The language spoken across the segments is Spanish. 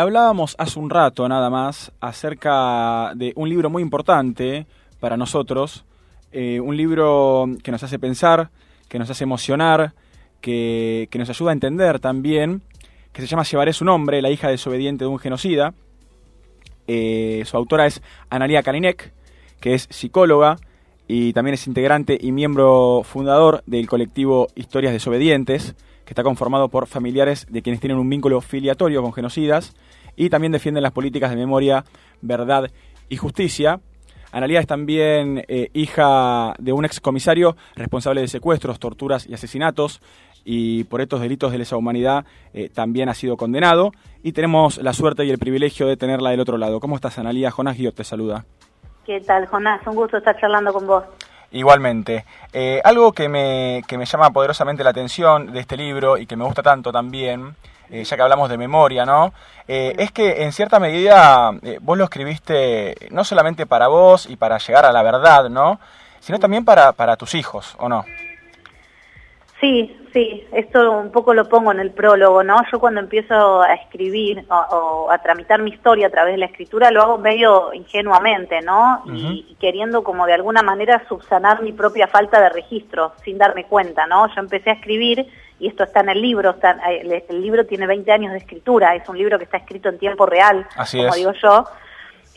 Hablábamos hace un rato nada más acerca de un libro muy importante para nosotros, eh, un libro que nos hace pensar, que nos hace emocionar, que, nos ayuda a entender también, que se llama Llevaré su nombre, la hija desobediente de un genocida. Eh, su autora es Analia Kalinek, que es psicóloga y también es integrante y miembro fundador del colectivo Historias Desobedientes, que está conformado por familiares de quienes tienen un vínculo filiatorio con genocidas y también defienden las políticas de memoria, verdad y justicia. Analia es también eh, hija de un excomisario responsable de secuestros, torturas y asesinatos y por estos delitos de lesa humanidad eh, también ha sido condenado y tenemos la suerte y el privilegio de tenerla del otro lado. ¿Cómo estás, Analia? Jonás Guillot te saluda. ¿Qué tal, Jonás? Un gusto estar charlando con vos. Igualmente. Eh, algo que me, que me llama poderosamente la atención de este libro y que me gusta tanto también eh, ya que hablamos de memoria, ¿no? Eh, es que en cierta medida vos lo escribiste no solamente para vos y para llegar a la verdad, ¿no? Sino también para, para tus hijos, ¿o no? Sí, sí, esto un poco lo pongo en el prólogo, ¿no? Yo cuando empiezo a escribir o, a tramitar mi historia a través de la escritura lo hago medio ingenuamente, ¿no? y, queriendo como de alguna manera subsanar mi propia falta de registro, sin darme cuenta, ¿no? Yo empecé a escribir y esto está en el libro, el, libro tiene 20 años de escritura, es un libro que está escrito en tiempo real, como digo yo,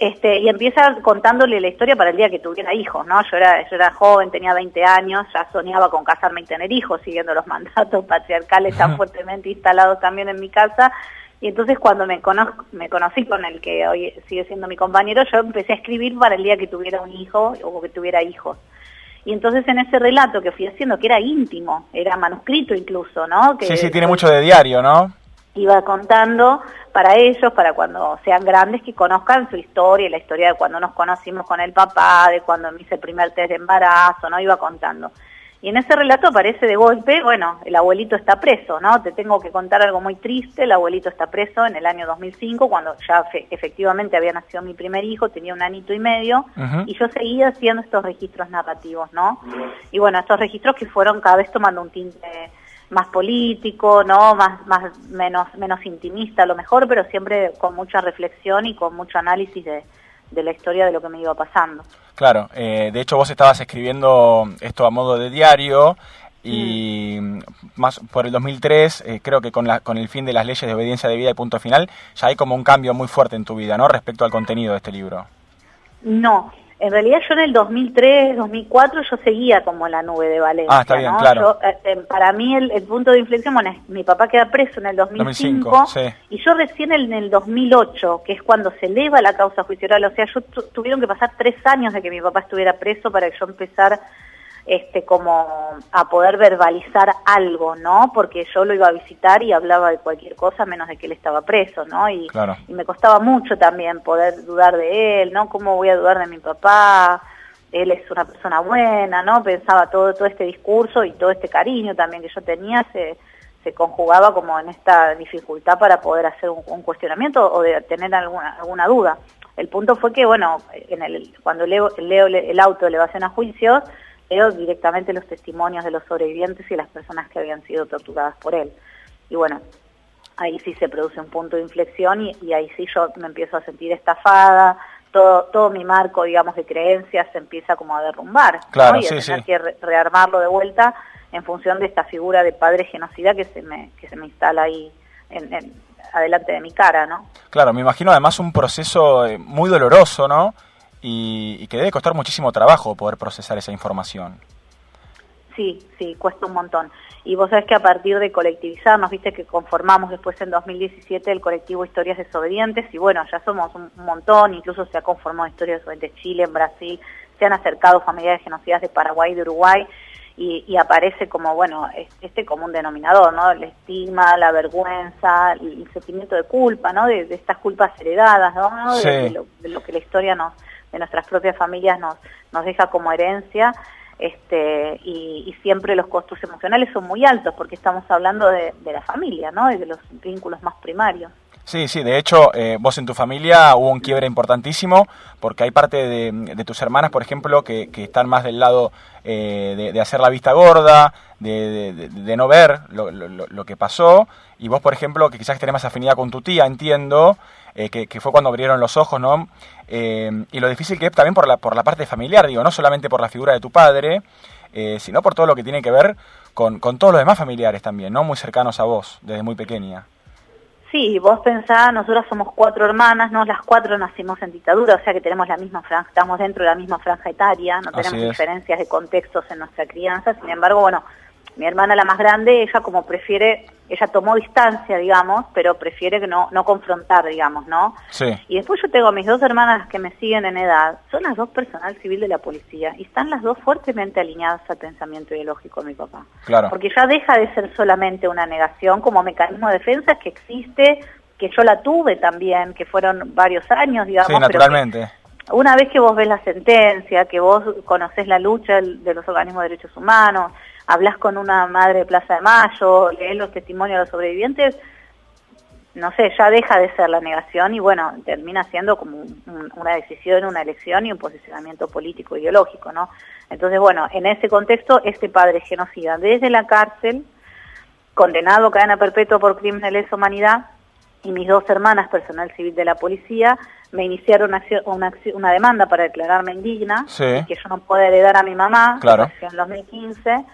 este, y empieza contándole la historia para el día que tuviera hijos, ¿no? Yo era, yo era joven, tenía 20 años, ya soñaba con casarme y tener hijos, siguiendo los mandatos patriarcales tan fuertemente instalados también en mi casa. Y entonces cuando me, me conocí con el que hoy sigue siendo mi compañero, yo empecé a escribir para el día que tuviera un hijo o que tuviera hijos. Y entonces en ese relato que fui haciendo, que era íntimo, era manuscrito incluso, ¿no? Que sí, sí, tiene mucho de diario, ¿no? iba contando para ellos, para cuando sean grandes, que conozcan su historia, la historia de cuando nos conocimos con el papá, de cuando me hice el primer test de embarazo, ¿no? Iba contando. Y en ese relato aparece de golpe, bueno, el abuelito está preso, ¿no? Te tengo que contar algo muy triste, el abuelito está preso en el año 2005, cuando ya efectivamente había nacido mi primer hijo, tenía un anito y medio, y yo seguía haciendo estos registros narrativos, ¿no? Y bueno, estos registros que fueron cada vez tomando un tinte más político, ¿no? Más, más, menos, menos intimista a lo mejor, pero siempre con mucha reflexión y con mucho análisis de, de la historia de lo que me iba pasando. Claro, eh, de hecho vos estabas escribiendo esto a modo de diario y mm. más por el 2003 eh, creo que con, la, con el fin de las leyes de obediencia de vida y punto final ya hay como un cambio muy fuerte en tu vida, ¿no? Respecto al contenido de este libro. No, en realidad yo en el 2003, 2004 yo seguía como la nube de Valencia. Ah, está bien, claro. Eh, eh, para mí el, punto de inflexión, bueno, mi papá queda preso en el 2005, y yo recién en el 2008, que es cuando se eleva la causa juicio oral, o sea, yo tuvieron que pasar tres años de que mi papá estuviera preso para que yo empezar este, como a poder verbalizar algo, ¿no? Porque yo lo iba a visitar y hablaba de cualquier cosa menos de que él estaba preso, ¿no? Y, y me costaba mucho también poder dudar de él, ¿no? ¿Cómo voy a dudar de mi papá? Él es una persona buena, ¿no? Pensaba todo, todo este discurso y todo este cariño también que yo tenía se, se conjugaba como en esta dificultad para poder hacer un, cuestionamiento o de tener alguna, alguna duda. El punto fue que, bueno, en el, cuando leo, leo el auto de elevación a juicios, directamente los testimonios de los sobrevivientes y las personas que habían sido torturadas por él. Y bueno, ahí sí se produce un punto de inflexión y, ahí sí yo me empiezo a sentir estafada, todo, todo mi marco, digamos, de creencias se empieza como a derrumbar. Claro, Y a tener que rearmarlo de vuelta en función de esta figura de padre genocida que se me, que se me instala ahí en, adelante de mi cara, ¿no? Claro, me imagino además un proceso eh, muy doloroso, ¿no? Y, que debe costar muchísimo trabajo poder procesar esa información. Sí, sí, cuesta un montón. Y vos sabés que a partir de colectivizarnos, viste que conformamos después en 2017 el colectivo Historias Desobedientes y bueno, ya somos un, montón, incluso se ha conformado Historias Desobedientes Chile, en Brasil, se han acercado familiares genocidas de Paraguay y de Uruguay y, aparece como, bueno, este común denominador, ¿no? El estigma, la vergüenza, el sentimiento de culpa, ¿no? De, estas culpas heredadas, ¿no? de, lo, que la historia nos de nuestras propias familias nos, nos deja como herencia este, y, siempre los costos emocionales son muy altos porque estamos hablando de, la familia, ¿no? Y de los vínculos más primarios. Sí, sí, de hecho, eh, vos en tu familia hubo un quiebre importantísimo, porque hay parte de, tus hermanas, por ejemplo, que, están más del lado eh, de, hacer la vista gorda, de, no ver lo, que pasó, y vos, por ejemplo, que quizás tenés más afinidad con tu tía, entiendo, eh, que, fue cuando abrieron los ojos, ¿no? y lo difícil que es también por la, por la parte familiar, digo, no solamente por la figura de tu padre, sino por todo lo que tiene que ver con, con todos los demás familiares también, ¿no? Muy cercanos a vos, desde muy pequeña. Sí, vos pensás, nosotras somos cuatro hermanas, ¿no? Las cuatro nacimos en dictadura, o sea que tenemos la misma franja, estamos dentro de la misma franja etaria, no tenemos diferencias de contextos en nuestra crianza, sin embargo, bueno, mi hermana la más grande, ella como prefiere, ella tomó distancia, digamos, pero prefiere que no, no confrontar, digamos, ¿no? Sí. Y después yo tengo mis dos hermanas que me siguen en edad, son las dos personal civil de la policía y están las dos fuertemente alineadas al pensamiento ideológico de mi papá. Claro. Porque ya deja de ser solamente una negación como mecanismo de defensa que existe, que yo la tuve también, que fueron varios años, digamos. Sí, naturalmente. una vez que vos ves la sentencia, que vos conocés la lucha de los organismos de derechos humanos, hablas con una madre de Plaza de Mayo, lees los testimonios de los sobrevivientes, no sé, ya deja de ser la negación y bueno, termina siendo como una decisión, una elección y un posicionamiento político ideológico, ¿no? Entonces, bueno, en ese contexto, este padre genocida desde la cárcel, condenado a cadena perpetua por crímenes de lesa humanidad, y mis dos hermanas, personal civil de la policía, me iniciaron una, una, demanda para declararme indigna, que yo no puedo heredar a mi mamá, claro. en 2015,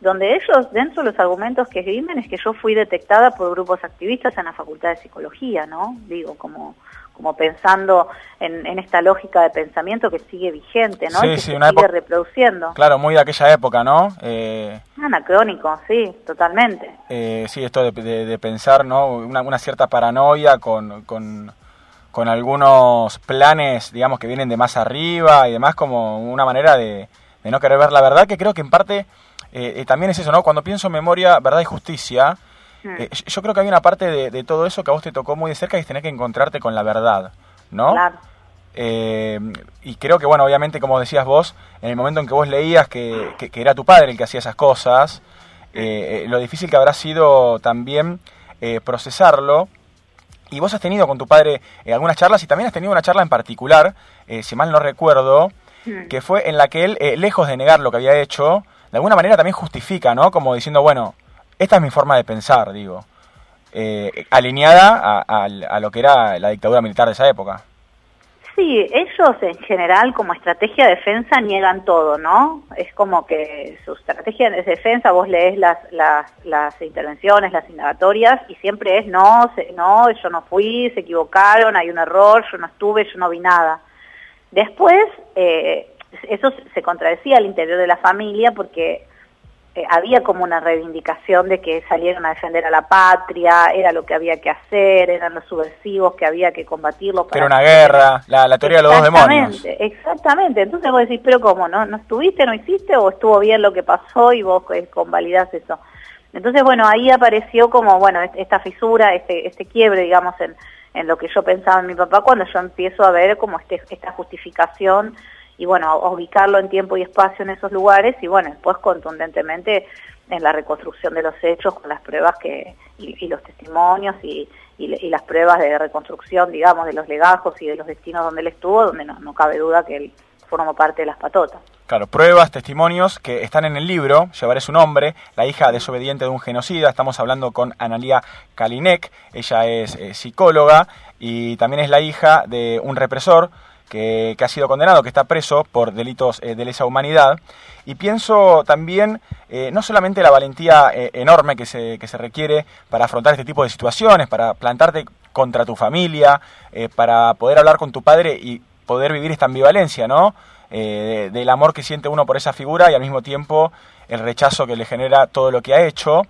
donde ellos, dentro de los argumentos que esgrimen, es que yo fui detectada por grupos activistas en la Facultad de Psicología, ¿no? Digo, como como pensando en, esta lógica de pensamiento que sigue vigente, ¿no? Sí, y que sí, se una sigue reproduciendo. Claro, muy de aquella época, ¿no? Eh, Anacrónico, sí, totalmente. Eh, sí, esto de, pensar, ¿no? Una, cierta paranoia con, con, con, algunos planes, digamos, que vienen de más arriba y demás, como una manera de, de no querer ver la verdad, que creo que en parte eh, eh, también es eso, ¿no? Cuando pienso en memoria, verdad y justicia, eh, yo creo que hay una parte de, todo eso que a vos te tocó muy de cerca y es tener que encontrarte con la verdad, ¿no? Claro. y creo que, bueno, obviamente, como decías vos, en el momento en que vos leías que, era tu padre el que hacía esas cosas, lo difícil que habrá sido también procesarlo. Y vos has tenido con tu padre algunas charlas y también has tenido una charla en particular, si mal no recuerdo, que fue en la que él, lejos de negar lo que había hecho, de alguna manera también justifica, ¿no? Como diciendo, bueno, esta es mi forma de pensar, digo, eh, alineada a, lo que era la dictadura militar de esa época. Sí, ellos en general como estrategia de defensa niegan todo, ¿no? Es como que su estrategia de defensa, vos lees las, las, las intervenciones, las indagatorias, y siempre es no, no, yo no fui, se equivocaron, hay un error, yo no estuve, yo no vi nada. Después, eh, eso se contradecía al interior de la familia porque eh, había como una reivindicación de que salieron a defender a la patria, era lo que había que hacer, eran los subversivos que había que combatirlos. Para era una guerra, la, teoría de los dos demonios. Exactamente, entonces vos decís, pero ¿cómo? ¿No, ¿No estuviste, no hiciste o estuvo bien lo que pasó y vos eh, convalidás eso? Entonces, bueno, ahí apareció como, bueno, esta fisura, este, este quiebre, digamos, en, en lo que yo pensaba en mi papá cuando yo empiezo a ver como este, esta justificación y bueno, ubicarlo en tiempo y espacio en esos lugares y bueno, después contundentemente en la reconstrucción de los hechos con las pruebas que y, los testimonios y, y, las pruebas de reconstrucción, digamos, de los legajos y de los destinos donde él estuvo, donde no, no cabe duda que él formó parte de las patotas. Claro, pruebas, testimonios que están en el libro, llevaré su nombre, la hija desobediente de un genocida, estamos hablando con Analia Kalinek, ella es eh, psicóloga y también es la hija de un represor, que, ha sido condenado, que está preso por delitos eh, de lesa humanidad. Y pienso también eh, no solamente la valentía eh, enorme que se, que se requiere para afrontar este tipo de situaciones, para plantarte contra tu familia, para poder hablar con tu padre y poder vivir esta ambivalencia, ¿no? del amor que siente uno por esa figura y al mismo tiempo el rechazo que le genera todo lo que ha hecho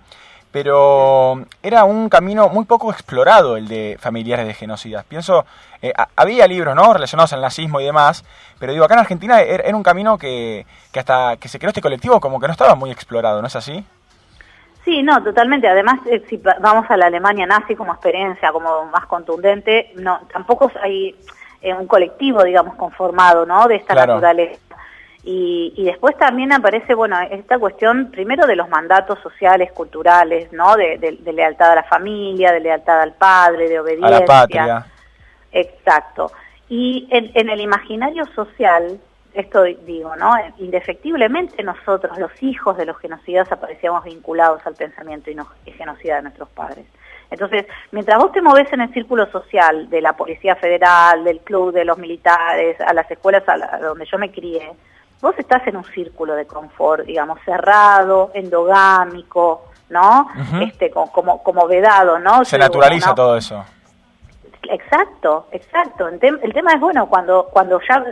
pero era un camino muy poco explorado el de familiares de genocidas. Pienso, eh, había libros ¿no? relacionados al nazismo y demás, pero digo, acá en Argentina er, era, un camino que, que hasta que se creó este colectivo como que no estaba muy explorado, ¿no es así? Sí, no, totalmente. Además, eh, si vamos a la Alemania nazi como experiencia, como más contundente, no, tampoco hay eh, un colectivo, digamos, conformado, ¿no? De esta naturaleza. Y, después también aparece, bueno, esta cuestión primero de los mandatos sociales, culturales, ¿no? De, lealtad a la familia, de lealtad al padre, de obediencia. A la patria. Exacto. Y en, el imaginario social, esto digo, ¿no? Indefectiblemente nosotros, los hijos de los genocidas, aparecíamos vinculados al pensamiento y genocida de nuestros padres. Entonces, mientras vos te moves en el círculo social de la Policía Federal, del club de los militares, a las escuelas a, donde yo me crié, vos estás en un círculo de confort, digamos, cerrado, endogámico, ¿no? Este, como, como vedado, ¿no? Se naturaliza todo eso. Exacto, exacto. El, tema es, bueno, cuando, cuando ya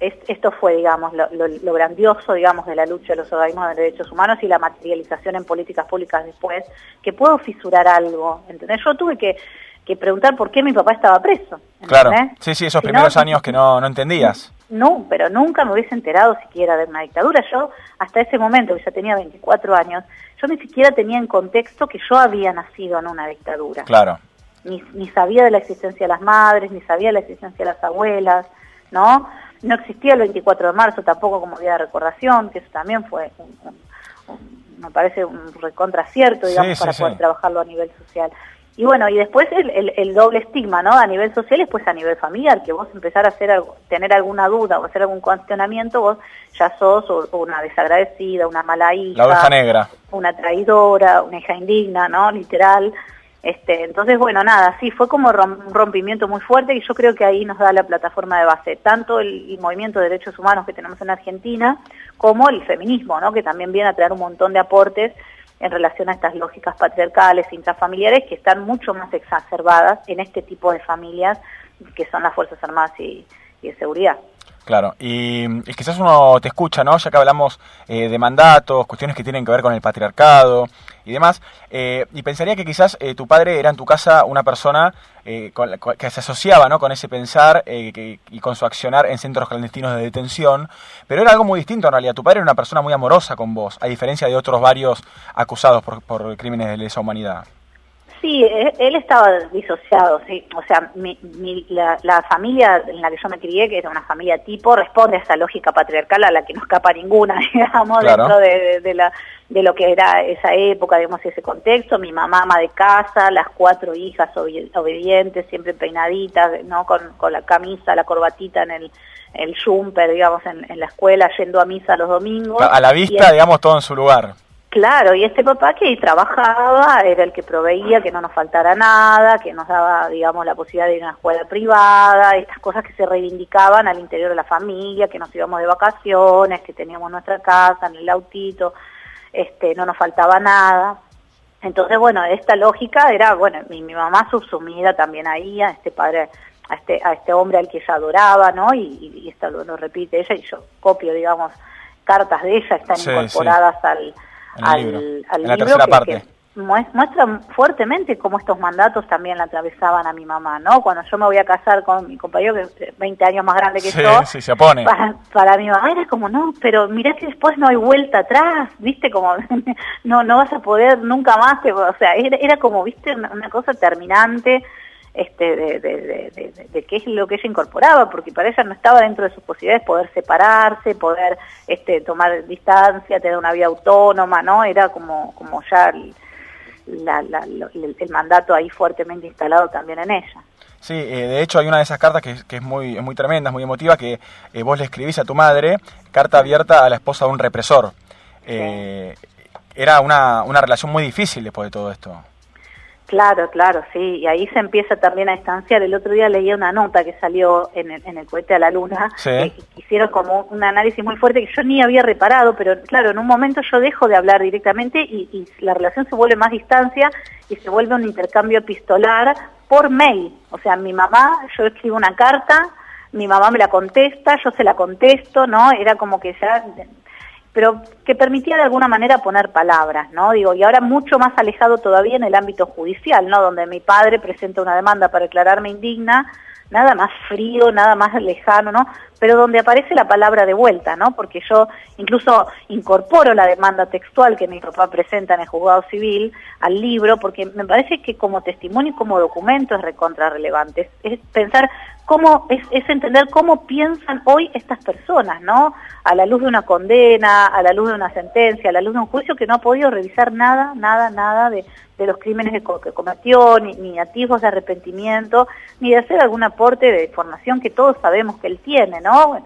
esto fue, digamos, lo, grandioso, digamos, de la lucha de los organismos de derechos humanos y la materialización en políticas públicas después, que puedo fisurar algo, ¿entendés? Yo tuve que, preguntar por qué mi papá estaba preso. Claro, sí, sí, esos primeros años que no, no entendías. No, pero nunca me hubiese enterado siquiera de una dictadura. Yo, hasta ese momento, que ya tenía 24 años, yo ni siquiera tenía en contexto que yo había nacido en una dictadura. Claro. Ni, ni sabía de la existencia de las madres, ni sabía de la existencia de las abuelas, ¿no? No existía el 24 de marzo tampoco como día de recordación, que eso también fue, me parece un recontracierto, digamos, para poder trabajarlo a nivel social. Y bueno, y después el, doble estigma, ¿no? A nivel social y después a nivel familiar, que vos empezar a hacer algo, tener alguna duda o hacer algún cuestionamiento, vos ya sos una desagradecida, una mala hija. La negra. Una traidora, una hija indigna, ¿no? Literal. Este, entonces, bueno, nada, sí, fue como un rompimiento muy fuerte y yo creo que ahí nos da la plataforma de base, tanto el, movimiento de derechos humanos que tenemos en Argentina, como el feminismo, ¿no? que también viene a traer un montón de aportes en relación a estas lógicas patriarcales, intrafamiliares, que están mucho más exacerbadas en este tipo de familias que son las Fuerzas Armadas y de Seguridad. Claro, y, quizás uno te escucha, ¿no? Ya que hablamos eh, de mandatos, cuestiones que tienen que ver con el patriarcado y demás, eh, y pensaría que quizás eh, tu padre era en tu casa una persona que se asociaba, ¿no? Con ese pensar y con su accionar en centros clandestinos de detención, pero era algo muy distinto en realidad. Tu padre era una persona muy amorosa con vos, a diferencia de otros varios acusados por, por crímenes de lesa humanidad. Sí, e, él estaba disociado, sí. O sea, mi, la, familia en la que yo me crié, que era una familia tipo, responde a esa lógica patriarcal a la que no escapa ninguna, digamos, dentro de, la, de lo que era esa época, digamos, ese contexto. Mi mamá ama de casa, las cuatro hijas obedientes, siempre peinaditas, ¿no? Con, con la camisa, la corbatita en el el jumper, digamos, en, la escuela, yendo a misa los domingos. A la vista, digamos, todo en su lugar. Claro, y este papá que trabajaba era el que proveía que no nos faltara nada, que nos daba, digamos, la posibilidad de ir a una escuela privada, estas cosas que se reivindicaban al interior de la familia, que nos íbamos de vacaciones, que teníamos nuestra casa en el autito, este, no nos faltaba nada. Entonces, bueno, esta lógica era, bueno, mi, mi mamá subsumida también ahí a este padre, a este, a este hombre al que ella adoraba, ¿no? Y, esto lo, repite ella y yo copio, digamos, cartas de ella, están incorporadas al al, al libro, que, muestra fuertemente cómo estos mandatos también la atravesaban a mi mamá, ¿no? Cuando yo me voy a casar con mi compañero, que es 20 años más grande que yo, se pone. Para, mi mamá era como, no, pero mirá que después no hay vuelta atrás, ¿viste? Como, no no vas a poder nunca más, o sea, era, era como, ¿viste? una cosa terminante este, de, de, de, qué es lo que ella incorporaba, porque para ella no estaba dentro de sus posibilidades poder separarse, poder este, tomar distancia, tener una vida autónoma, ¿no? Era como, como ya el, el mandato ahí fuertemente instalado también en ella. Sí, eh, de hecho hay una de esas cartas que, que es muy, muy tremenda, muy emotiva, que eh, vos le escribís a tu madre, carta abierta a la esposa de un represor. Eh, era una, una relación muy difícil después de todo esto. Claro, claro, sí, y ahí se empieza también a distanciar. El otro día leía una nota que salió en el, en el cohete a la luna, que hicieron como un análisis muy fuerte que yo ni había reparado, pero claro, en un momento yo dejo de hablar directamente y, y la relación se vuelve más distancia y se vuelve un intercambio epistolar por mail. O sea, mi mamá, yo escribo una carta, mi mamá me la contesta, yo se la contesto, ¿no? Era como que ya pero que permitía de alguna manera poner palabras, ¿no? Digo, y ahora mucho más alejado todavía en el ámbito judicial, ¿no? Donde mi padre presenta una demanda para declararme indigna, nada más frío, nada más lejano, ¿no? Pero donde aparece la palabra de vuelta, ¿no? Porque yo incluso incorporo la demanda textual que mi papá presenta en el juzgado civil al libro, porque me parece que como testimonio y como documento es recontra relevante. Es, pensar cómo es, es, entender cómo piensan hoy estas personas, ¿no? A la luz de una condena, a la luz de una sentencia, a la luz de un juicio que no ha podido revisar nada, nada, nada de, de los crímenes que, cometió, ni, ni atisbos de arrepentimiento, ni de hacer algún aporte de información que todos sabemos que él tiene, ¿no?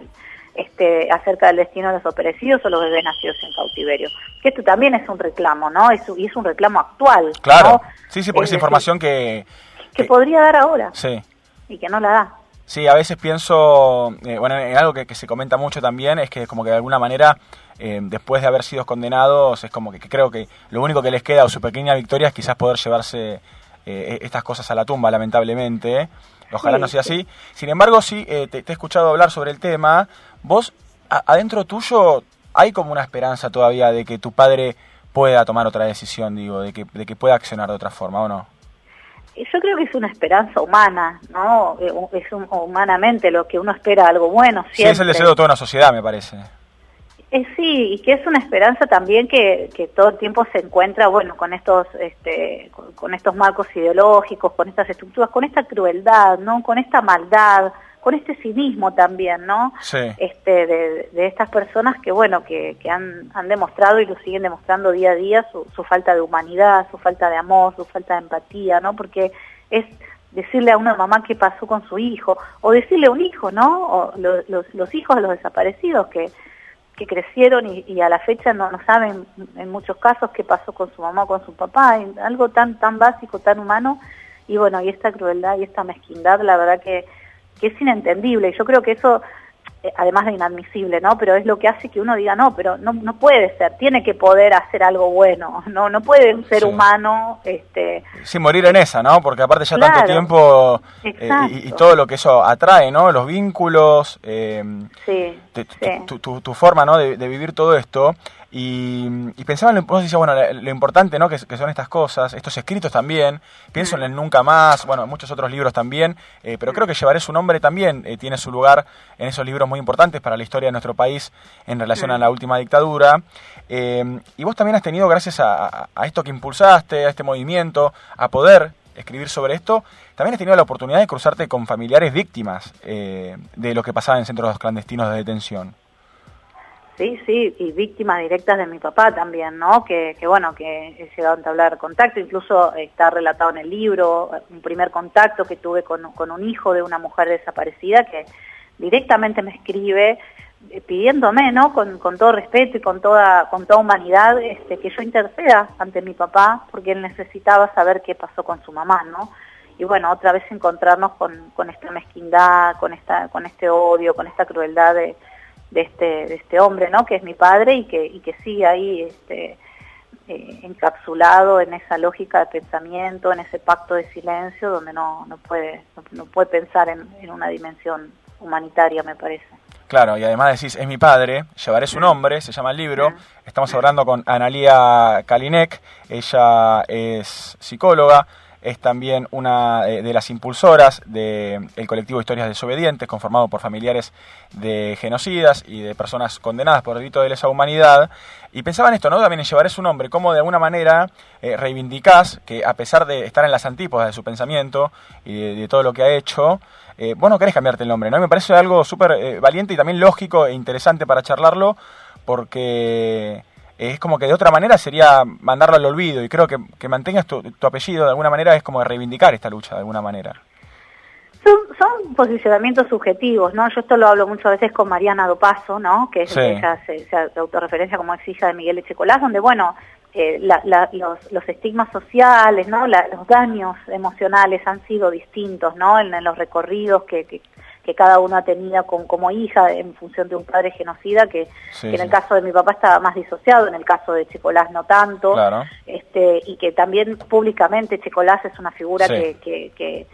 Este, acerca del destino de los operecidos o los bebés nacidos en cautiverio. Que esto también es un reclamo, ¿no? Es, y es un reclamo actual. Claro, sí, sí, porque es, información que, que... podría dar ahora. Sí. Y que no la da. Sí, a veces pienso, eh, bueno, en algo que, se comenta mucho también es que como que de alguna manera, eh, después de haber sido condenados, es como que, creo que lo único que les queda o su pequeña victoria es quizás poder llevarse eh, estas cosas a la tumba, lamentablemente. Ojalá no sea así. Sin embargo, sí, te, he escuchado hablar sobre el tema. Vos, adentro tuyo, hay como una esperanza todavía de que tu padre pueda tomar otra decisión, digo, de que, de que pueda accionar de otra forma, ¿o no? Yo creo que es una esperanza humana, ¿no? Eh, es humanamente lo que uno espera algo bueno. Sí, es el deseo de toda una sociedad, me parece. Eh, sí, y que es una esperanza también que, que todo el tiempo se encuentra, bueno, con estos, este, con estos marcos ideológicos, con estas estructuras, con esta crueldad, ¿no? Con esta maldad, con este cinismo también, ¿no? Sí. Este, de, estas personas que, bueno, que, que han, han, demostrado y lo siguen demostrando día a día su, su, falta de humanidad, su falta de amor, su falta de empatía, ¿no? Porque es decirle a una mamá qué pasó con su hijo, o decirle a un hijo, ¿no? O los, los, hijos de los desaparecidos que, que crecieron y, a la fecha no, no saben en muchos casos qué pasó con su mamá o con su papá, algo tan, tan básico, tan humano, y bueno, y esta crueldad y esta mezquindad, la verdad que que es inentendible. Y yo creo que eso, eh, además de inadmisible, ¿no? Pero es lo que hace que uno diga, no, pero no, no puede ser, tiene que poder hacer algo bueno, no no puede un ser humano... Este... Sí, morir en esa, ¿no? Porque aparte ya tanto tiempo eh, y, todo lo que eso atrae, ¿no? Los vínculos, eh, sí, tu, tu, tu, forma, ¿no? De, de vivir todo esto. Y, y pensaba, en, decías, bueno, lo, importante, ¿no? Que, son estas cosas, estos escritos también, pienso en el Nunca Más, bueno, en muchos otros libros también, eh, pero creo que Llevaré su nombre también eh, tiene su lugar en esos libros muy importantes para la historia de nuestro país en relación a la última dictadura. Eh, y vos también has tenido, gracias a, esto que impulsaste, a este movimiento, a poder escribir sobre esto, también has tenido la oportunidad de cruzarte con familiares víctimas de lo que pasaba en centros clandestinos de detención. Sí, sí, y víctimas directas de mi papá también, ¿no? Que, que, bueno, que he llegado a entablar contacto, incluso está relatado en el libro, un primer contacto que tuve con, un hijo de una mujer desaparecida que directamente me escribe eh, pidiéndome, ¿no? Con, con, todo respeto y con toda, con toda humanidad, este, que yo interceda ante mi papá, porque él necesitaba saber qué pasó con su mamá, ¿no? Y bueno, otra vez encontrarnos con, con esta mezquindad, con, esta, con este odio, con esta crueldad de de este, de este hombre, ¿no? Que es mi padre y que, y que sigue ahí este, eh, encapsulado en esa lógica de pensamiento, en ese pacto de silencio, donde no, no puede, no, puede pensar en, en, una dimensión humanitaria, me parece. Claro, y además decís, es mi padre, llevaré su nombre, se llama el libro. Estamos hablando con Analía Kalinek, ella es psicóloga, es también una eh, de las impulsoras del colectivo Historias Desobedientes, conformado por familiares de genocidas y de personas condenadas por delito de lesa humanidad. Y pensaba en esto, ¿no? También en llevar su nombre, cómo de alguna manera eh, reivindicás que a pesar de estar en las antípodas de su pensamiento y de, todo lo que ha hecho, eh, vos no querés cambiarte el nombre, ¿no? Me parece algo súper eh, valiente y también lógico e interesante para charlarlo, porque es como que de otra manera sería mandarlo al olvido y creo que, que mantengas tu, apellido de alguna manera es como reivindicar esta lucha de alguna manera. Son, posicionamientos subjetivos, ¿no? Yo esto lo hablo muchas veces con Mariana Dopazo, ¿no? Que es, ella se, autorreferencia como ex hija de Miguel Echecolás, donde, bueno, eh, los, los, estigmas sociales, ¿no? los daños emocionales han sido distintos, ¿no? En, los recorridos que, que, que cada uno ha tenido con, como hija en función de un padre genocida que, en el caso de mi papá estaba más disociado, en el caso de Checolás no tanto, este, y que también públicamente Checolás es una figura que, que, que,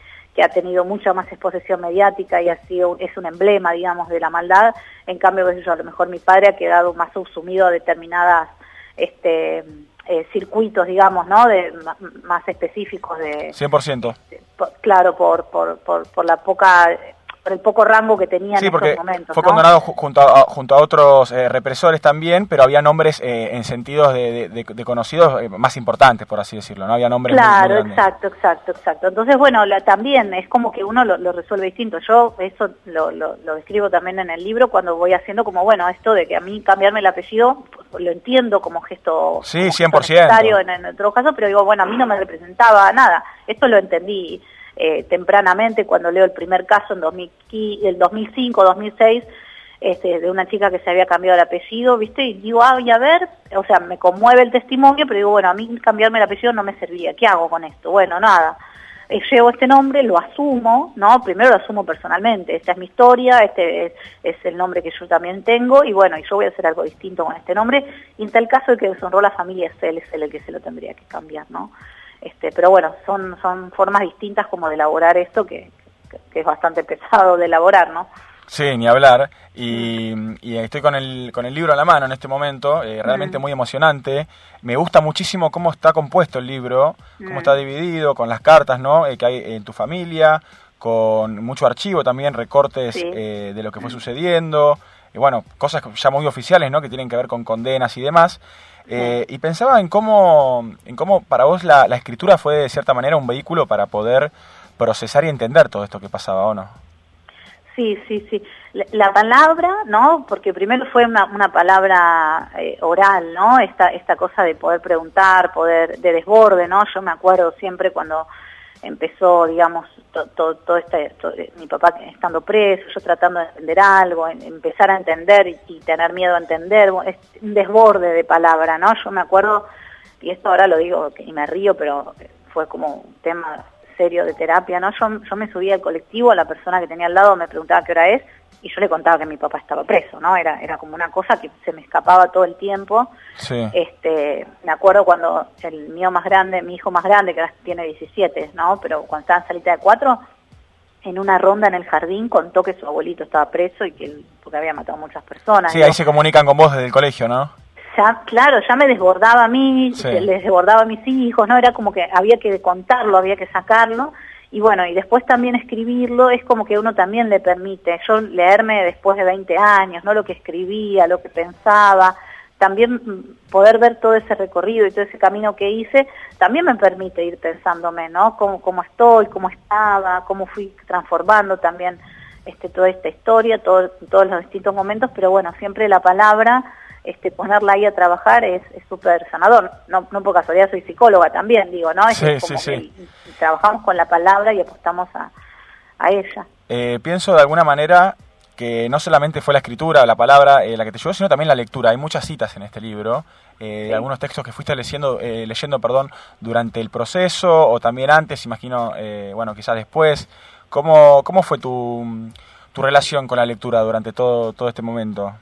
ha tenido mucha más exposición mediática y ha sido, es un emblema, digamos, de la maldad, en cambio, yo, a lo mejor mi padre ha quedado más subsumido a determinadas este, eh, circuitos, digamos, ¿no? De, más específicos de... 100%. claro, por, por, por, por la poca por el poco rango que tenía en esos momentos. Fue condenado junto a, junto a otros eh, represores también, pero había nombres eh, en sentidos de, conocidos eh, más importantes, por así decirlo, ¿no? Había nombres Claro, exacto, exacto, exacto. Entonces, bueno, también es como que uno lo, resuelve distinto. Yo eso lo, lo, describo también en el libro cuando voy haciendo como, bueno, esto de que a mí cambiarme el apellido, pues, lo entiendo como gesto, sí, 100%. en, en otro caso, pero digo, bueno, a mí no me representaba nada. Esto lo entendí eh, tempranamente cuando leo el primer caso en 2000, el 2005, 2006, este, de una chica que se había cambiado el apellido, ¿viste? Y digo, ah, a ver, o sea, me conmueve el testimonio, pero digo, bueno, a mí cambiarme el apellido no me servía, ¿qué hago con esto? Bueno, nada, eh, llevo este nombre, lo asumo, ¿no? Primero lo asumo personalmente, esta es mi historia, este es, el nombre que yo también tengo, y bueno, y yo voy a hacer algo distinto con este nombre, y en tal caso de que deshonró la familia es él, es él el que se lo tendría que cambiar, ¿no? Este, pero bueno, son, son formas distintas como de elaborar esto que, es bastante pesado de elaborar, ¿no? Sí, ni hablar. Y, estoy con el, con el libro en la mano en este momento, eh, realmente muy emocionante. Me gusta muchísimo cómo está compuesto el libro, cómo está dividido, con las cartas ¿no? Eh, que hay en tu familia, con mucho archivo también, recortes eh, de lo que fue sucediendo, y bueno, cosas ya muy oficiales ¿no? que tienen que ver con condenas y demás. Eh, y pensaba en cómo, en cómo para vos la, escritura fue de cierta manera un vehículo para poder procesar y entender todo esto que pasaba, ¿o no? Sí, sí, sí. La, palabra, ¿no? Porque primero fue una, una palabra eh, oral, ¿no? Esta, esta cosa de poder preguntar, poder, de desborde, ¿no? Yo me acuerdo siempre cuando empezó, digamos, todo, todo, este, mi papá estando preso, yo tratando de entender algo, empezar a entender y, tener miedo a entender, es un desborde de palabra, ¿no? Yo me acuerdo, y esto ahora lo digo y me río, pero fue como un tema serio de terapia, ¿no? Yo, yo me subía al colectivo, la persona que tenía al lado me preguntaba qué hora es, y yo le contaba que mi papá estaba preso, ¿no? Era, era como una cosa que se me escapaba todo el tiempo. Sí. Este, me acuerdo cuando el mío más grande, mi hijo más grande, que ahora tiene 17, ¿no? Pero cuando estaba en salita de cuatro, en una ronda en el jardín contó que su abuelito estaba preso y que él, porque había matado a muchas personas. Sí, ahí se comunican con vos desde el colegio, ¿no? Ya, claro, ya me desbordaba a mí, les desbordaba a mis hijos, ¿no? Era como que había que contarlo, había que sacarlo y bueno, y después también escribirlo es como que uno también le permite, yo leerme después de 20 años, ¿no? Lo que escribía, lo que pensaba, también mm, poder ver todo ese recorrido y todo ese camino que hice, también me permite ir pensándome, ¿no? Cómo, cómo estoy, cómo estaba, cómo fui transformando también este, toda esta historia, todo, todos los distintos momentos, pero bueno, siempre la palabra este, ponerla ahí a trabajar es súper sanador. No, no por casualidad soy psicóloga también, digo, ¿no? Es como que trabajamos con la palabra y apostamos a, a ella. Eh, pienso de alguna manera que no solamente fue la escritura la palabra eh, la que te ayudó, sino también la lectura. Hay muchas citas en este libro, eh, algunos textos que fuiste leyendo, eh, leyendo perdón, durante el proceso o también antes, imagino, bueno, quizás después. ¿Cómo, cómo fue tu, tu relación con la lectura durante todo, todo este momento?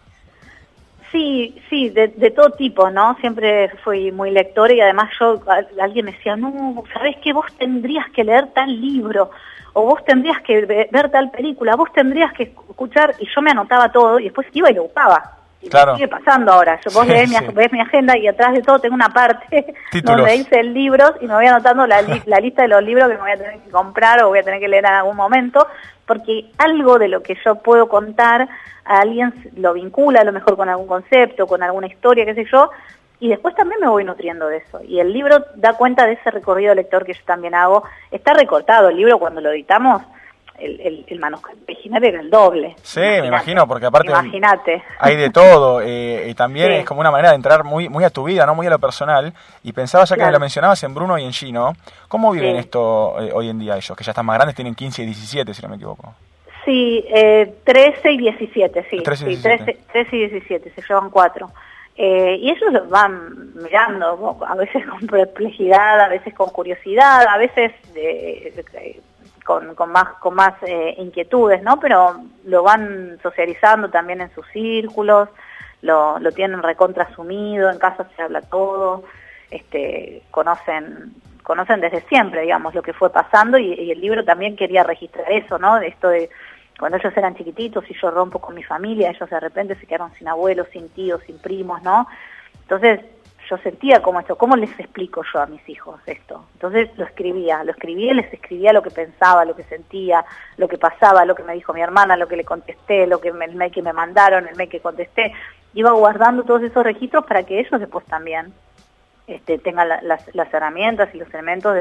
Sí, sí, de, todo tipo, ¿no? Siempre fui muy lectora y además yo, alguien me decía, no, ¿sabes qué? Vos tendrías que leer tal libro, o vos tendrías que ver tal película, vos tendrías que escuchar, y yo me anotaba todo y después iba y lo. Y claro. sigue pasando ahora. Yo, vos lees, Mi, ves mi agenda y atrás de todo tengo una parte donde dice el libro y me voy anotando la, la lista de los libros que me voy a tener que comprar o voy a tener que leer en algún momento, porque algo de lo que yo puedo contar a alguien lo vincula a lo mejor con algún concepto, con alguna historia, qué sé yo, y después también me voy nutriendo de eso. Y el libro da cuenta de ese recorrido lector que yo también hago. Está recortado el libro cuando lo editamos, el, el, manuscrito original era el doble. Sí, me imagino, porque aparte Imagínate. hay de todo. Eh, y también es como una manera de entrar muy muy a tu vida, no muy a lo personal. Y pensaba, ya que lo mencionabas en Bruno y en Gino, ¿cómo viven esto eh, hoy en día ellos? Que ya están más grandes, tienen 15 y 17, si no me equivoco. Sí, eh, 13 y 17, sí. 13 y 17, 13, y 17 se llevan cuatro. Eh, y ellos los van mirando, a veces con perplejidad, a veces con curiosidad, a veces con, con, más, con más eh, inquietudes, ¿no? Pero lo van socializando también en sus círculos, lo, lo tienen recontra asumido, en casa se habla todo, este, conocen conocen desde siempre, digamos, lo que fue pasando y, y el libro también quería registrar eso, ¿no? Esto de cuando ellos eran chiquititos y yo rompo con mi familia, ellos de repente se quedaron sin abuelos, sin tíos, sin primos, ¿no? Entonces yo sentía como esto, ¿cómo les explico yo a mis hijos esto? Entonces lo escribía, lo escribía, les escribía lo que pensaba, lo que sentía, lo que pasaba, lo que me dijo mi hermana, lo que le contesté, lo que me, el mail que me mandaron, el mail que contesté. Iba guardando todos esos registros para que ellos después también este, tengan las, herramientas y los elementos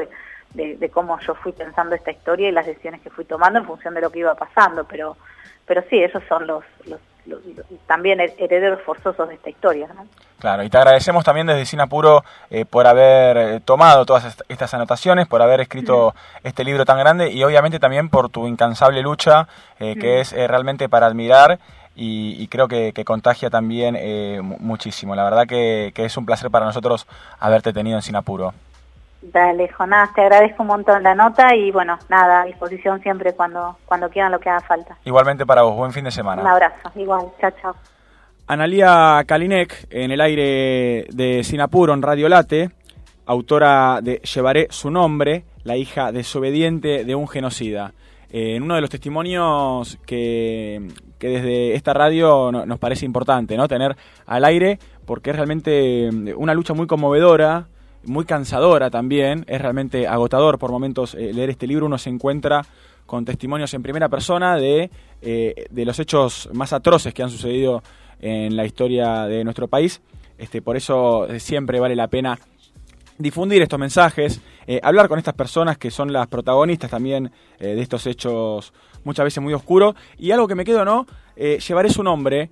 de, cómo yo fui pensando esta historia y las decisiones que fui tomando en función de lo que iba pasando. Pero, pero sí, esos son los también herederos forzosos de esta historia. ¿no? Claro, y te agradecemos también desde Sinapuro eh, por haber eh, tomado todas estas anotaciones, por haber escrito este libro tan grande y obviamente también por tu incansable lucha, eh, que es realmente para admirar y, creo que, contagia también muchísimo. La verdad que, que es un placer para nosotros haberte tenido en Sinapuro. Dale, Jonás, te agradezco un montón la nota y bueno, nada, a disposición siempre cuando, cuando quieran lo que haga falta. Igualmente para vos, buen fin de semana. Un abrazo, igual, chao, chao. Analía Kalinek, en el aire de Sinapuro, en Radio Late, autora de Llevaré su nombre, la hija desobediente de un genocida. Eh, en uno de los testimonios que, que desde esta radio nos parece importante, ¿no? Tener al aire, porque es realmente una lucha muy conmovedora, muy cansadora también, es realmente agotador por momentos eh, leer este libro, uno se encuentra con testimonios en primera persona de, eh, de los hechos más atroces que han sucedido en la historia de nuestro país. Este, por eso eh, siempre vale la pena difundir estos mensajes, hablar con estas personas que son las protagonistas también de estos hechos muchas veces muy oscuros. Y algo que me quedo, ¿no? llevaré su nombre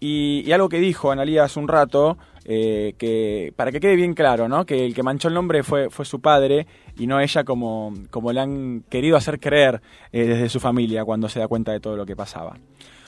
y, algo que dijo Analía hace un rato, eh, que para que quede bien claro, ¿no? Que el que manchó el nombre fue, fue su padre y no ella como, como le han querido hacer creer eh, desde su familia cuando se da cuenta de todo lo que pasaba.